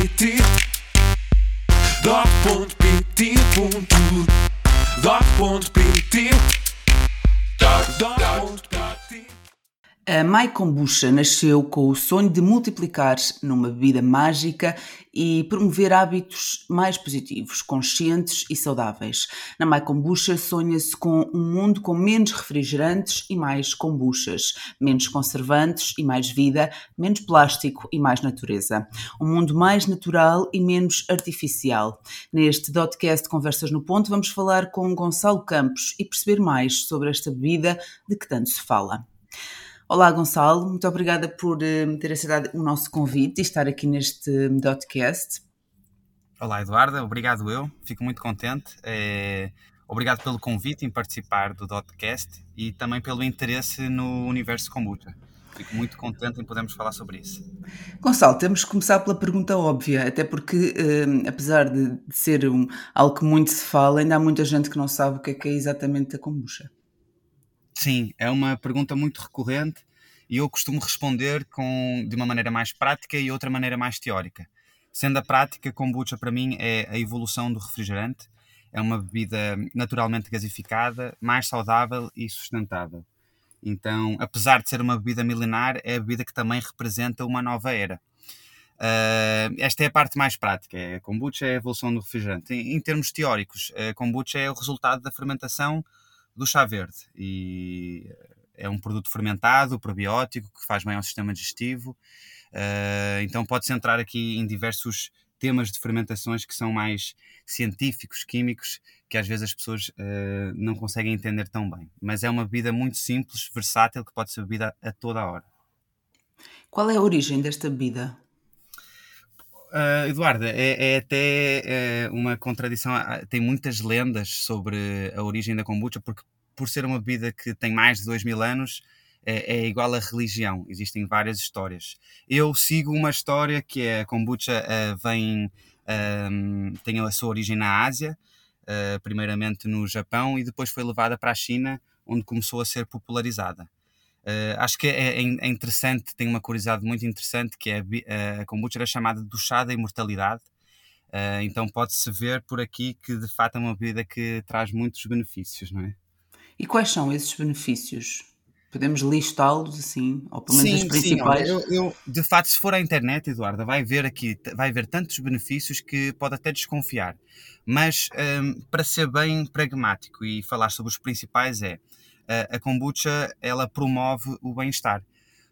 Dot.pt Dot.pt Dot.pt A Mai Kombucha nasceu com o sonho de multiplicar numa bebida mágica e promover hábitos mais positivos, conscientes e saudáveis. Na Mai Kombucha sonha-se com um mundo com menos refrigerantes e mais kombuchas, menos conservantes e mais vida, menos plástico e mais natureza. Um mundo mais natural e menos artificial. Neste Dotcast Conversas no Ponto vamos falar com Gonçalo Campos e perceber mais sobre esta bebida de que tanto se fala. Olá, Gonçalo, muito obrigada por eh, ter aceitado o nosso convite e estar aqui neste Dotcast. Olá, Eduarda, obrigado eu, fico muito contente. É, Obrigado pelo convite em participar do Dotcast e também pelo interesse no universo kombucha. Fico muito contente em podermos falar sobre isso. Gonçalo, temos que começar pela pergunta óbvia, até porque, eh, apesar de, de ser um, algo que muito se fala, ainda há muita gente que não sabe o que é que é exatamente a kombucha. Sim, é uma pergunta muito recorrente e eu costumo responder com, de uma maneira mais prática e outra maneira mais teórica. Sendo a prática, kombucha para mim é a evolução do refrigerante, é uma bebida naturalmente gasificada, mais saudável e sustentável. Então, apesar de ser uma bebida milenar, é a bebida que também representa uma nova era. Uh, esta é a parte mais prática. A kombucha é a evolução do refrigerante. Em, em termos teóricos, a kombucha é o resultado da fermentação do chá verde e é um produto fermentado, probiótico, que faz bem ao sistema digestivo. Uh, então pode-se entrar aqui em diversos temas de fermentações que são mais científicos, químicos, que às vezes as pessoas uh, não conseguem entender tão bem. Mas é uma bebida muito simples, versátil, que pode ser bebida a toda hora. Qual é a origem desta bebida? Uh, Eduardo, é, é até é uma contradição. Tem muitas lendas sobre a origem da kombucha, porque por ser uma bebida que tem mais de dois mil anos, é, é, igual à religião. Existem várias histórias. Eu sigo uma história que é a kombucha uh, vem, tem a sua origem na Ásia, uh, primeiramente no Japão, e depois foi levada para a China, onde começou a ser popularizada. Uh, acho que é, é, é, interessante, tem uma curiosidade muito interessante, que é a, a kombucha era chamada do chá da imortalidade, uh, então pode-se ver por aqui que de fato é uma bebida que traz muitos benefícios, não é? E quais são esses benefícios? Podemos listá-los assim, ou pelo menos sim, os principais? Sim, eu, eu, de fato, se for à internet, Eduarda, vai ver aqui, vai ver tantos benefícios que pode até desconfiar. Mas um, para ser bem pragmático e falar sobre os principais é a kombucha ela promove o bem-estar,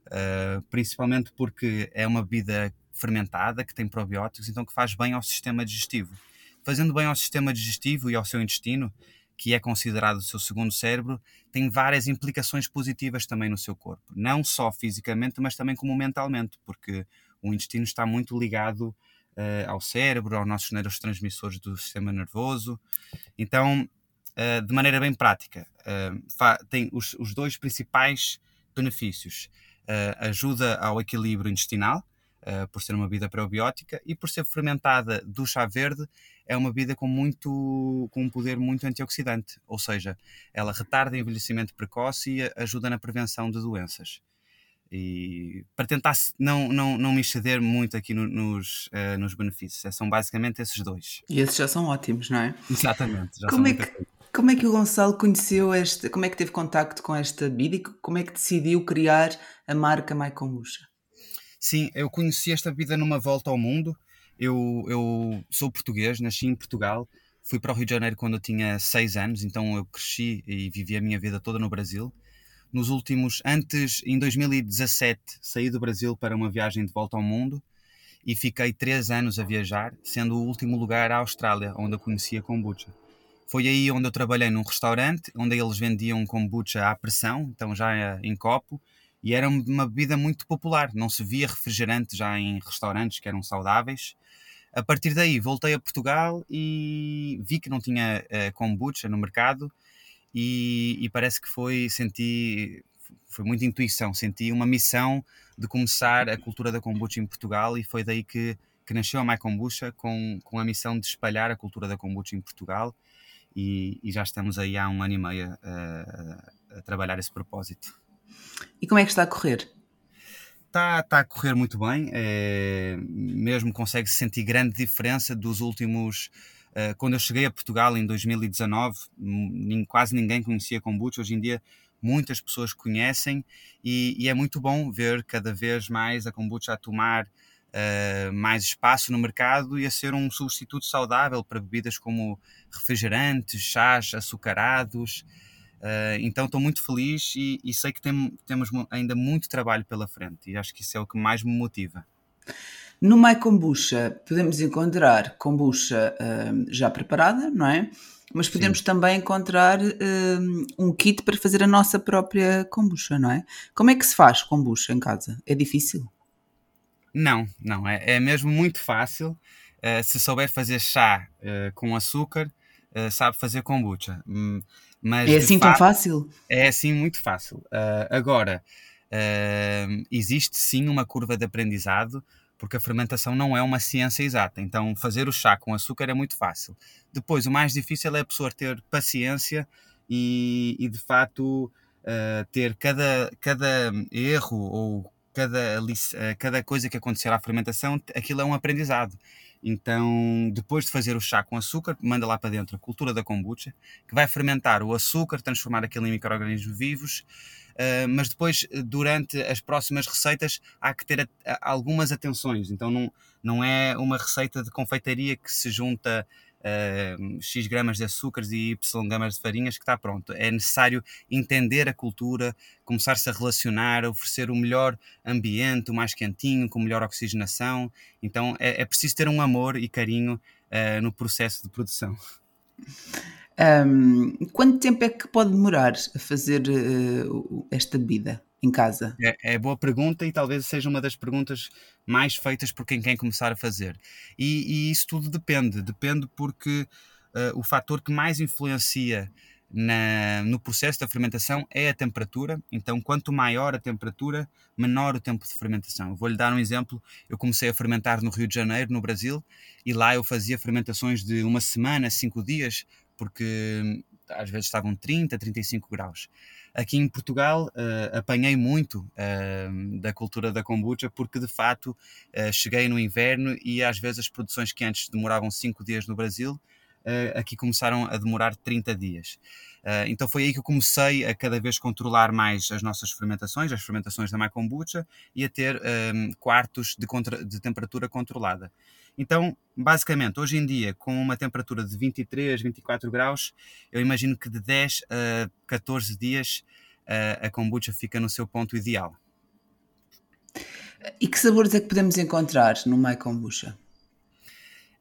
uh, principalmente porque é uma bebida fermentada que tem probióticos, então que faz bem ao sistema digestivo. Fazendo bem ao sistema digestivo e ao seu intestino, que é considerado o seu segundo cérebro, tem várias implicações positivas também no seu corpo, não só fisicamente, mas também como mentalmente, porque o intestino está muito ligado uh, ao cérebro, aos nossos neurotransmissores do sistema nervoso. Então, uh, de maneira bem prática, uh, tem os, os, dois principais benefícios. ajuda ao equilíbrio intestinal, por ser uma bebida probiótica, e por ser fermentada do chá verde, é uma bebida com muito com um poder muito antioxidante, ou seja, ela retarda o envelhecimento precoce e ajuda na prevenção de doenças. E para tentar não, não, não me exceder muito aqui no, nos, uh, nos benefícios, é, são basicamente esses dois. E esses já são ótimos, não é? Exatamente. como, é que, como é que o Gonçalo conheceu esta, como é que teve contacto com esta bebida e como é que decidiu criar a marca My Kombucha? Sim, eu conheci esta bebida numa volta ao mundo eu, eu sou português, nasci em Portugal, fui para o Rio de Janeiro quando eu tinha 6 anos, então eu cresci e vivi a minha vida toda no Brasil. Nos últimos, antes, em 2017, saí do Brasil para uma viagem de volta ao mundo e fiquei 3 anos a viajar, sendo o último lugar a Austrália, onde eu conhecia kombucha. Foi aí onde eu trabalhei num restaurante, onde eles vendiam kombucha à pressão, então já em copo, e era uma bebida muito popular. Não se via refrigerante já em restaurantes que eram saudáveis. A partir daí voltei a Portugal e vi que não tinha uh, kombucha no mercado e, e, parece que foi senti foi muita intuição senti uma missão de começar a cultura da kombucha em Portugal e foi daí que, que nasceu a My Kombucha com, com a missão de espalhar a cultura da kombucha em Portugal e, e já estamos aí há um ano e meio a, a trabalhar esse propósito. E como é que está a correr? Está tá a correr muito bem, é, mesmo consegue-se sentir grande diferença dos últimos. Quando eu cheguei a Portugal em 2019, quase ninguém conhecia kombucha. Hoje em dia, muitas pessoas conhecem e, e é muito bom ver cada vez mais a kombucha a tomar uh, mais espaço no mercado e a ser um substituto saudável para bebidas como refrigerantes, chás açucarados. Uh, então estou muito feliz e, e sei que tem, temos ainda muito trabalho pela frente e acho que isso é o que mais me motiva. No My Kombucha podemos encontrar kombucha uh, já preparada, não é? Mas podemos Sim. também encontrar uh, um kit para fazer a nossa própria kombucha, não é? Como é que se faz kombucha em casa? É difícil? Não, não, é, é mesmo muito fácil. Uh, se souber fazer chá uh, com açúcar, uh, sabe fazer kombucha. Hum, mas é assim tão fácil? É assim muito fácil. agora, existe sim uma curva de aprendizado, porque a fermentação não é uma ciência exata. Então, fazer o chá com açúcar é muito fácil. Depois, o mais difícil é a pessoa ter paciência e, e de fato, ter cada, cada erro ou cada, eh, cada coisa que acontecer à fermentação, aquilo é um aprendizado. Então, depois de fazer o chá com açúcar, manda lá para dentro a cultura da kombucha, que vai fermentar o açúcar, transformar aquilo em micro-organismos vivos, uh, mas depois, durante as próximas receitas, há que ter algumas atenções. Então, não, não é uma receita de confeitaria que se junta uh, X gramas de açúcares e Y gramas de farinhas que está pronto. É necessário entender a cultura, começar-se a relacionar, oferecer o melhor ambiente, o mais quentinho, com melhor oxigenação. Então é, é preciso ter um amor e carinho uh, no processo de produção. Um, quanto tempo é que pode demorar a fazer uh, esta bebida? Em casa? É, é, boa pergunta e talvez seja uma das perguntas mais feitas por quem quer começar a fazer. E, e isso tudo depende. Depende porque uh, o fator que mais influencia na, no processo da fermentação é a temperatura. Então, quanto maior a temperatura, menor o tempo de fermentação. Vou-lhe dar um exemplo. Eu comecei a fermentar no Rio de Janeiro, no Brasil, e lá eu fazia fermentações de uma semana, cinco dias, porque hum, às vezes estavam 30, 35 graus. Aqui em Portugal uh, apanhei muito uh, da cultura da kombucha porque de fato uh, cheguei no inverno e às vezes as produções que antes demoravam 5 dias no Brasil aqui começaram a demorar 30 dias. então foi aí que eu comecei a cada vez controlar mais as nossas fermentações, as fermentações da My Kombucha e a ter quartos de, de temperatura controlada. Então, basicamente, hoje em dia, com uma temperatura de 23, 24 graus, eu imagino que de 10 a 14 dias uh, a kombucha fica no seu ponto ideal. E que sabores é que podemos encontrar no My Kombucha?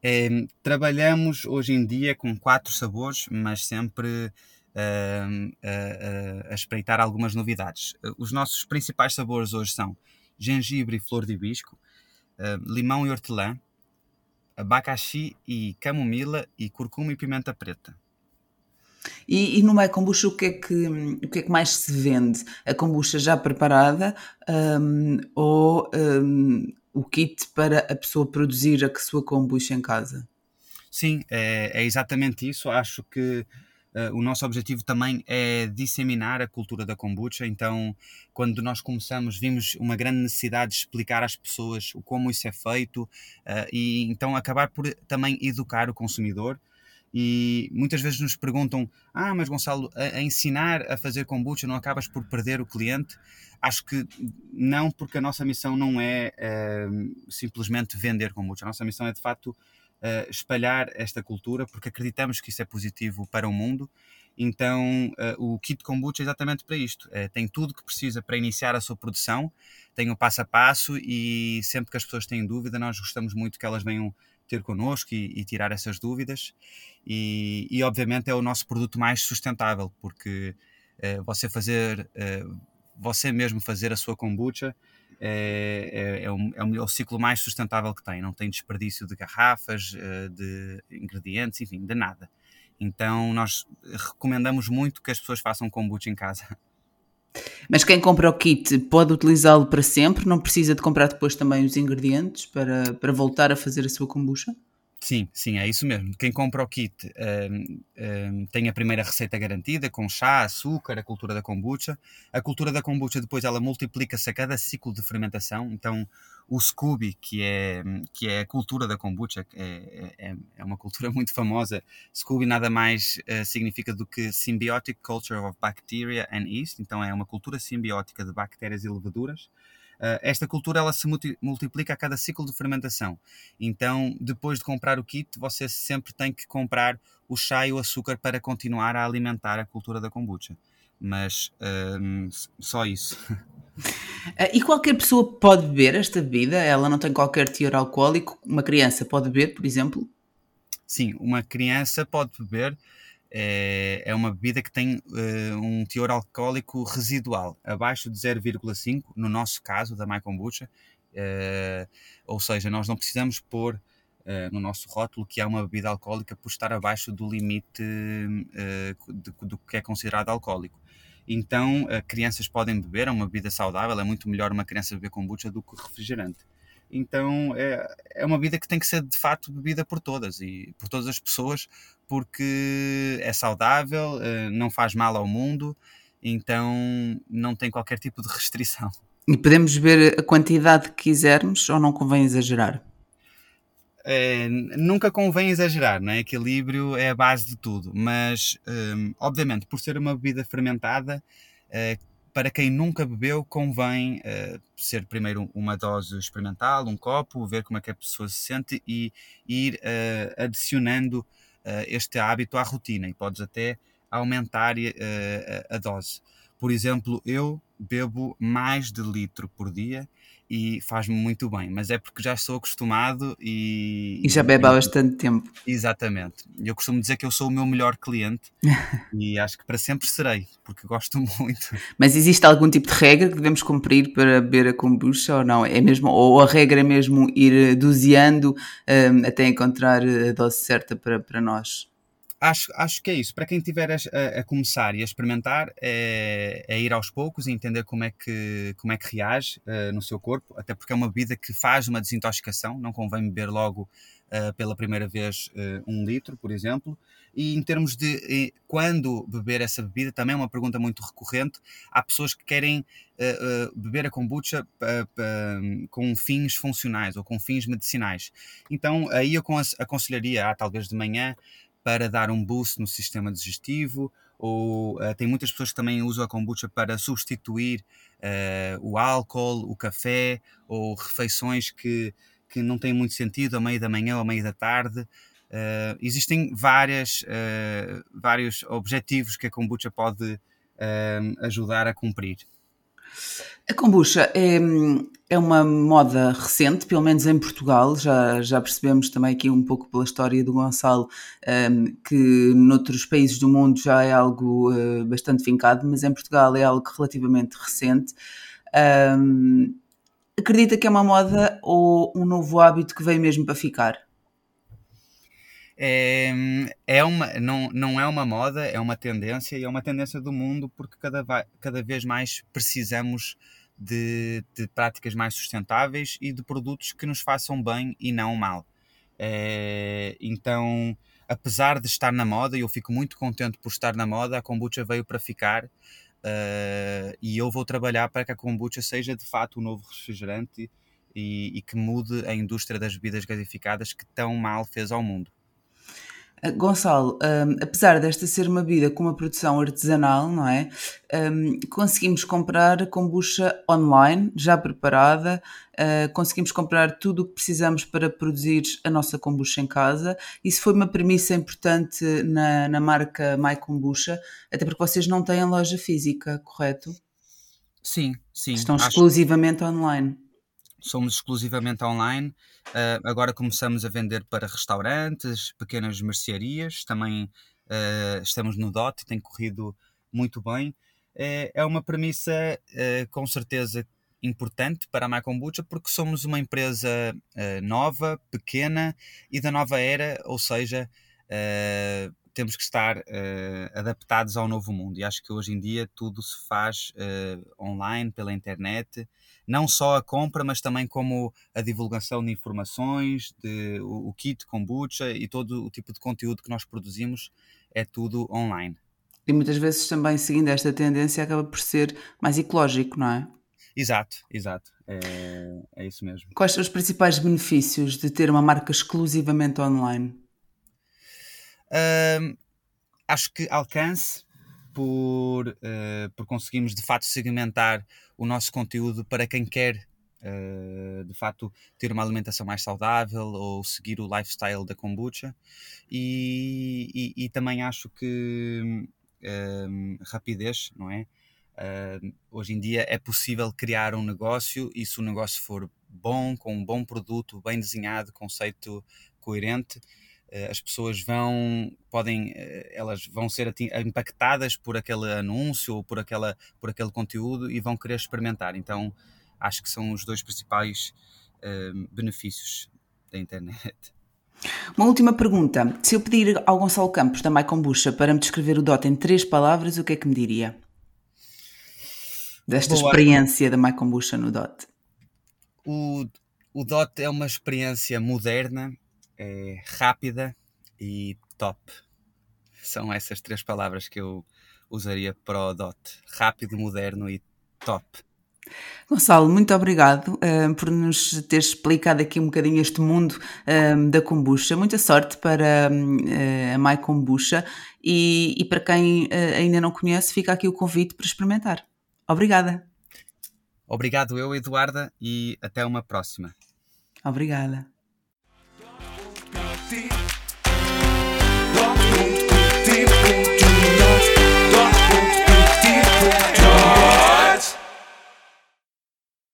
É, trabalhamos hoje em dia com quatro sabores, mas sempre uh, a espreitar algumas novidades. Os nossos principais sabores hoje são gengibre e flor de hibisco, limão e hortelã, abacaxi e camomila e curcuma e pimenta preta. E, e no My Kombucha o que, é que, o que é que mais se vende? A kombucha já preparada um, ou um, o kit para a pessoa produzir a sua kombucha em casa? Sim, é, é exatamente isso. Acho que Uh, o nosso objetivo também é disseminar a cultura da kombucha. Então, quando nós começamos, vimos uma grande necessidade de explicar às pessoas como isso é feito uh, e então acabar por também educar o consumidor. E muitas vezes nos perguntam: Ah, mas Gonçalo, a, a ensinar a fazer kombucha não acabas por perder o cliente? Acho que não, porque a nossa missão não é uh, simplesmente vender kombucha. A nossa missão é de facto uh, espalhar esta cultura, porque acreditamos que isso é positivo para o mundo. Então, uh, o kit kombucha é exatamente para isto. Uh, tem tudo que precisa para iniciar a sua produção, tem o passo a passo e sempre que as pessoas têm dúvida, nós gostamos muito que elas venham ter connosco e, e tirar essas dúvidas. E, e, obviamente, é o nosso produto mais sustentável, porque uh, você fazer, você mesmo fazer a sua kombucha é, é, é, o, é, o, é, o, ciclo mais sustentável que tem. Não tem desperdício de garrafas, eh, de ingredientes, enfim, de nada. Então nós recomendamos muito que as pessoas façam kombucha em casa. Mas quem compra o kit pode utilizá-lo para sempre? Não precisa de comprar depois também os ingredientes para, para voltar a fazer a sua kombucha? Sim, sim, é isso mesmo. Quem compra o kit um, um, tem a primeira receita garantida, com chá, açúcar, a cultura da kombucha. A cultura da kombucha depois ela multiplica-se a cada ciclo de fermentação. Então, o Scooby, que é, que é a cultura da kombucha, é, é, é uma cultura muito famosa. Scooby nada mais uh, significa do que Symbiotic Culture of Bacteria and Yeast. Então, é uma cultura simbiótica de bactérias e levaduras. Uh, esta cultura ela se multi multiplica a cada ciclo de fermentação. Então, depois de comprar o kit, você sempre tem que comprar o chá e o açúcar para continuar a alimentar a cultura da kombucha. Mas só isso. Uh, e qualquer pessoa pode beber esta bebida? Ela não tem qualquer teor alcoólico? Uma criança pode beber, por exemplo? Sim, uma criança pode beber é, é uma bebida que tem uh, um teor alcoólico residual, abaixo de 0,5, no nosso caso, da My Kombucha. Uh, ou seja, nós não precisamos pôr uh, no nosso rótulo que é uma bebida alcoólica por estar abaixo do limite do que é considerado alcoólico. Então, crianças podem beber, é uma bebida saudável, é muito melhor uma criança beber kombucha do que refrigerante. Então é, é uma bebida que tem que ser de fato bebida por todas e por todas as pessoas, porque é saudável, eh, não faz mal ao mundo, então não tem qualquer tipo de restrição. E podemos beber a quantidade que quisermos ou não convém exagerar? É, nunca convém exagerar, não é? Equilíbrio é a base de tudo, mas um, obviamente por ser uma bebida fermentada, uh, para quem nunca bebeu, convém uh, ser primeiro uma dose experimental, um copo, ver como é que a pessoa se sente e, ir uh, adicionando uh, este hábito à rotina e podes até aumentar a dose. Por exemplo, eu bebo mais de litro por dia e faz-me muito bem, mas é porque já estou acostumado e. E já bebe há bastante tempo. Exatamente. Eu costumo dizer que eu sou o meu melhor cliente e acho que para sempre serei, porque gosto muito. Mas existe algum tipo de regra que devemos cumprir para beber a kombucha ou não? É mesmo, ou a regra é mesmo ir doseando um, até encontrar a dose certa para, para nós? Acho, acho que é isso. Para quem estiver a, a, começar e a experimentar, é, é, ir aos poucos e entender como é que, como é que reage uh, no seu corpo, até porque é uma bebida que faz uma desintoxicação, não convém beber logo uh, pela primeira vez uh, um litro, por exemplo. E em termos de quando beber essa bebida, também é uma pergunta muito recorrente. Há pessoas que querem beber a kombucha com fins funcionais ou com fins medicinais. Então aí eu aconselharia, ah, talvez de manhã, para dar um boost no sistema digestivo, ou uh, tem muitas pessoas que também usam a kombucha para substituir uh, o álcool, o café, ou refeições que, que não têm muito sentido ao meio da manhã ou ao meio da tarde. Uh, existem várias, vários objetivos que a kombucha pode ajudar a cumprir. A kombucha é, é uma moda recente, pelo menos em Portugal. Já, já percebemos também aqui um pouco pela história do Gonçalo um, que noutros países do mundo já é algo uh, bastante vincado, mas em Portugal é algo relativamente recente. Um, acredita que é uma moda ou um novo hábito que veio mesmo para ficar? É, é uma, não, não é uma moda, é uma tendência e é uma tendência do mundo porque cada, cada vez mais precisamos de, de práticas mais sustentáveis e de produtos que nos façam bem e não mal. É, então, apesar de estar na moda, e eu fico muito contente por estar na moda, a kombucha veio para ficar uh, e eu vou trabalhar para que a kombucha seja de fato o novo refrigerante e, e que mude a indústria das bebidas gasificadas que tão mal fez ao mundo. Ah, Gonçalo, um, apesar desta ser uma bebida com uma produção artesanal, não é? Um, conseguimos comprar kombucha online, já preparada, uh, conseguimos comprar tudo o que precisamos para produzir a nossa kombucha em casa. Isso foi uma premissa importante na, na marca My Kombucha, até porque vocês não têm loja física, correto? Sim, sim. Estão exclusivamente acho... online somos exclusivamente online. Uh, agora começamos a vender para restaurantes, pequenas mercearias, também uh, estamos no DOT, tem corrido muito bem. É, é uma premissa uh, com certeza importante para a Macombucha porque somos uma empresa nova, pequena e da nova era, ou seja, temos que estar uh, adaptados ao novo mundo. E acho que hoje em dia tudo se faz uh, online, pela internet, não só a compra, mas também como a divulgação de informações, de, o, o kit kombucha e todo o tipo de conteúdo que nós produzimos é tudo online. E muitas vezes também seguindo esta tendência acaba por ser mais ecológico, não é? Exato, exato. É, é isso mesmo. Quais são os principais benefícios de ter uma marca exclusivamente online? Uh, acho que alcance por, uh, por conseguirmos de facto segmentar o nosso conteúdo para quem quer uh, de facto ter uma alimentação mais saudável ou seguir o lifestyle da kombucha e, e, e também acho que rapidez, não é? Uh, hoje em dia é possível criar um negócio e se o negócio for bom, com um bom produto, bem desenhado, conceito coerente, as pessoas vão podem uh, elas vão ser impactadas por aquele anúncio ou por aquela por aquele conteúdo e vão querer experimentar. Então acho que são os dois principais benefícios da internet. Uma última pergunta. Se eu pedir ao Gonçalo Campos, da Maicon Bucha, para me descrever o DOT em três palavras, o que é que me diria? Desta Boa. experiência da Maicon Bucha no DOT. O, o DOT é uma experiência moderna, é rápida e top. São essas três palavras que eu usaria para o DOT. Rápido, moderno e top. Gonçalo, muito obrigado uh, por nos ter explicado aqui um bocadinho este mundo uh, da kombucha. Muita sorte para uh, a Mai Kombucha e, e para quem ainda não conhece, fica aqui o convite para experimentar. Obrigada. Obrigado eu, Eduarda, e até uma próxima. Obrigada.